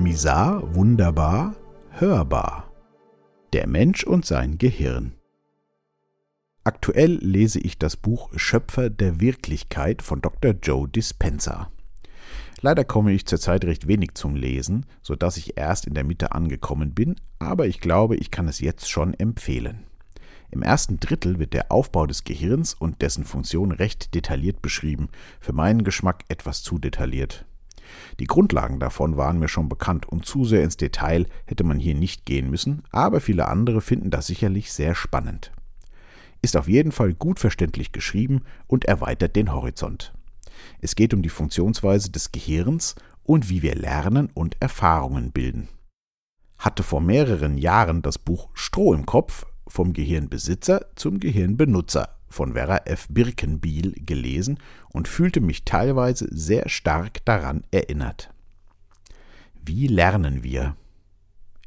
Misar, wunderbar, hörbar. Der Mensch und sein Gehirn. Aktuell lese ich das Buch Schöpfer der Wirklichkeit von Dr. Joe Dispenza. Leider komme ich zurzeit recht wenig zum Lesen, so dass ich erst in der Mitte angekommen bin, aber ich glaube, ich kann es jetzt schon empfehlen. Im ersten Drittel wird der Aufbau des Gehirns und dessen Funktion recht detailliert beschrieben, für meinen Geschmack etwas zu detailliert. Die Grundlagen davon waren mir schon bekannt und zu sehr ins Detail hätte man hier nicht gehen müssen, aber viele andere finden das sicherlich sehr spannend. Ist auf jeden Fall gut verständlich geschrieben und erweitert den Horizont. Es geht um die Funktionsweise des Gehirns und wie wir lernen und Erfahrungen bilden. Hatte vor mehreren Jahren das Buch Stroh im Kopf vom Gehirnbesitzer zum Gehirnbenutzer von Vera F. Birkenbiel gelesen und fühlte mich teilweise sehr stark daran erinnert. Wie lernen wir?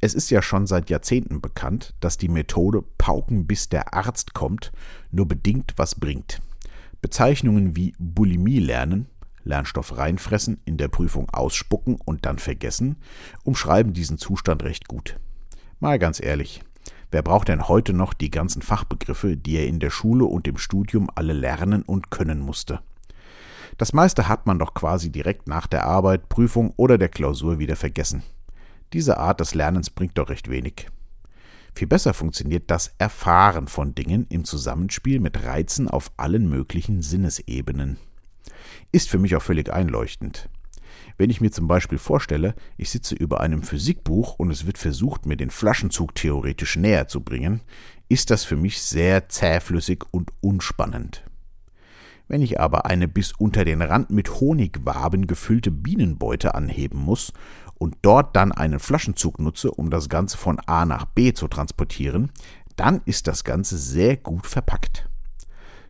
Es ist ja schon seit Jahrzehnten bekannt, dass die Methode Pauken bis der Arzt kommt nur bedingt was bringt. Bezeichnungen wie Bulimie lernen, Lernstoff reinfressen, in der Prüfung ausspucken und dann vergessen, umschreiben diesen Zustand recht gut. Mal ganz ehrlich, wer braucht denn heute noch die ganzen Fachbegriffe, die er in der Schule und im Studium alle lernen und können musste? Das meiste hat man doch quasi direkt nach der Arbeit, Prüfung oder der Klausur wieder vergessen. Diese Art des Lernens bringt doch recht wenig. Viel besser funktioniert das Erfahren von Dingen im Zusammenspiel mit Reizen auf allen möglichen Sinnesebenen. Ist für mich auch völlig einleuchtend. Wenn ich mir zum Beispiel vorstelle, ich sitze über einem Physikbuch und es wird versucht, mir den Flaschenzug theoretisch näher zu bringen, ist das für mich sehr zähflüssig und unspannend. Wenn ich aber eine bis unter den Rand mit Honigwaben gefüllte Bienenbeute anheben muss und dort dann einen Flaschenzug nutze, um das Ganze von A nach B zu transportieren, dann ist das Ganze sehr gut verpackt.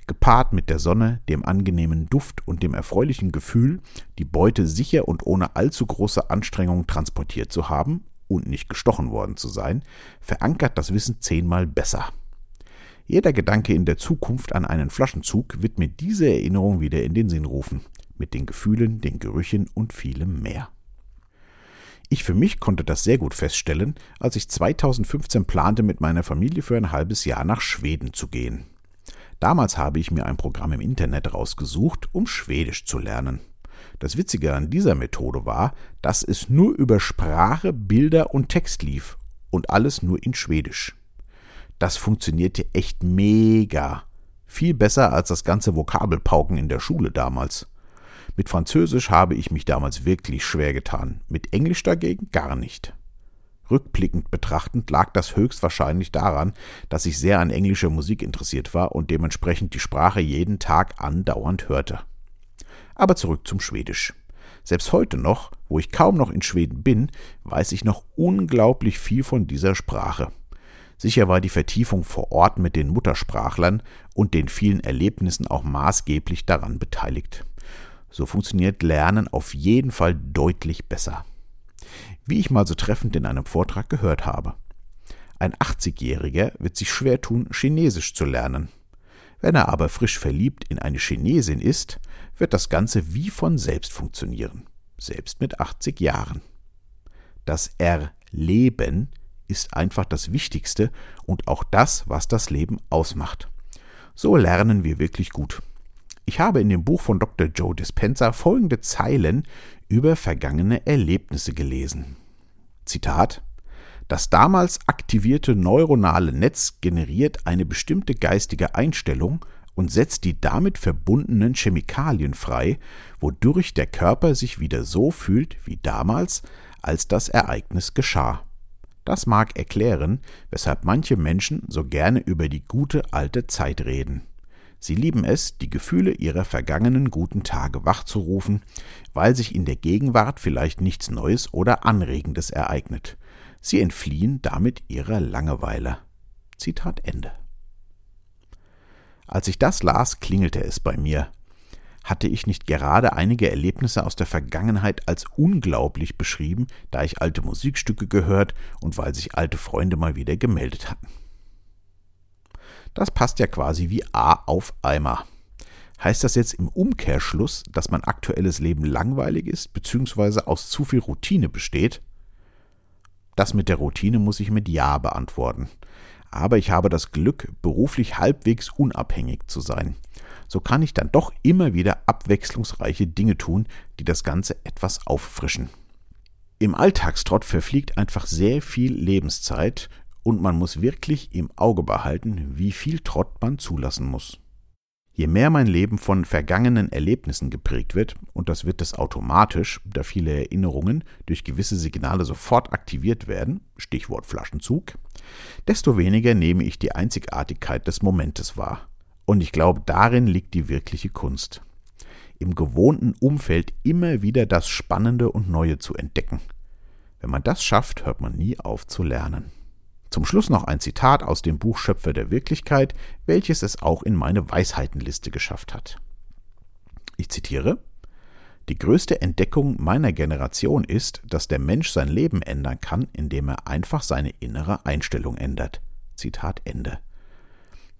Gepaart mit der Sonne, dem angenehmen Duft und dem erfreulichen Gefühl, die Beute sicher und ohne allzu große Anstrengung transportiert zu haben und nicht gestochen worden zu sein, verankert das Wissen zehnmal besser. Jeder Gedanke in der Zukunft an einen Flaschenzug wird mir diese Erinnerung wieder in den Sinn rufen, mit den Gefühlen, den Gerüchen und vielem mehr. Ich für mich konnte das sehr gut feststellen, als ich 2015 plante, mit meiner Familie für ein halbes Jahr nach Schweden zu gehen. Damals habe ich mir ein Programm im Internet rausgesucht, um Schwedisch zu lernen. Das Witzige an dieser Methode war, dass es nur über Sprache, Bilder und Text lief und alles nur in Schwedisch. Das funktionierte echt mega. Viel besser als das ganze Vokabelpauken in der Schule damals. Mit Französisch habe ich mich damals wirklich schwer getan, mit Englisch dagegen gar nicht. Rückblickend betrachtend lag das höchstwahrscheinlich daran, dass ich sehr an englischer Musik interessiert war und dementsprechend die Sprache jeden Tag andauernd hörte. Aber zurück zum Schwedisch. Selbst heute noch, wo ich kaum noch in Schweden bin, weiß ich noch unglaublich viel von dieser Sprache. Sicher war die Vertiefung vor Ort mit den Muttersprachlern und den vielen Erlebnissen auch maßgeblich daran beteiligt. So funktioniert Lernen auf jeden Fall deutlich besser. Wie ich mal so treffend in einem Vortrag gehört habe. Ein 80-Jähriger wird sich schwer tun, Chinesisch zu lernen. Wenn er aber frisch verliebt in eine Chinesin ist, wird das Ganze wie von selbst funktionieren, selbst mit 80 Jahren. Das Erleben ist einfach das Wichtigste und auch das, was das Leben ausmacht. So lernen wir wirklich gut. Ich habe in dem Buch von Dr. Joe Dispenza folgende Zeilen über vergangene Erlebnisse gelesen. Zitat Das damals aktivierte neuronale Netz generiert eine bestimmte geistige Einstellung und setzt die damit verbundenen Chemikalien frei, wodurch der Körper sich wieder so fühlt wie damals, als das Ereignis geschah. Das mag erklären, weshalb manche Menschen so gerne über die gute alte Zeit reden. Sie lieben es, die Gefühle ihrer vergangenen guten Tage wachzurufen, weil sich in der Gegenwart vielleicht nichts Neues oder Anregendes ereignet. Sie entfliehen damit ihrer Langeweile. Zitat Ende. Als ich das las, klingelte es bei mir. Hatte ich nicht gerade einige Erlebnisse aus der Vergangenheit als unglaublich beschrieben, da ich alte Musikstücke gehört und weil sich alte Freunde mal wieder gemeldet hatten? Das passt ja quasi wie A auf Eimer. Heißt das jetzt im Umkehrschluss, dass mein aktuelles Leben langweilig ist bzw. aus zu viel Routine besteht? Das mit der Routine muss ich mit Ja beantworten. Aber ich habe das Glück, beruflich halbwegs unabhängig zu sein. So kann ich dann doch immer wieder abwechslungsreiche Dinge tun, die das Ganze etwas auffrischen. Im Alltagstrott verfliegt einfach sehr viel Lebenszeit und man muss wirklich im Auge behalten, wie viel Trott man zulassen muss. Je mehr mein Leben von vergangenen Erlebnissen geprägt wird, und das wird es automatisch, da viele Erinnerungen durch gewisse Signale sofort aktiviert werden, Stichwort Flaschenzug, desto weniger nehme ich die Einzigartigkeit des Momentes wahr. Und ich glaube, darin liegt die wirkliche Kunst. Im gewohnten Umfeld immer wieder das Spannende und Neue zu entdecken. Wenn man das schafft, hört man nie auf zu lernen. Zum Schluss noch ein Zitat aus dem Buch Schöpfer der Wirklichkeit, welches es auch in meine Weisheitenliste geschafft hat. Ich zitiere Die größte Entdeckung meiner Generation ist, dass der Mensch sein Leben ändern kann, indem er einfach seine innere Einstellung ändert. Zitat Ende.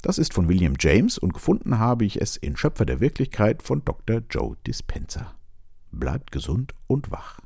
Das ist von William James und gefunden habe ich es in Schöpfer der Wirklichkeit von Dr. Joe Dispenza. Bleibt gesund und wach.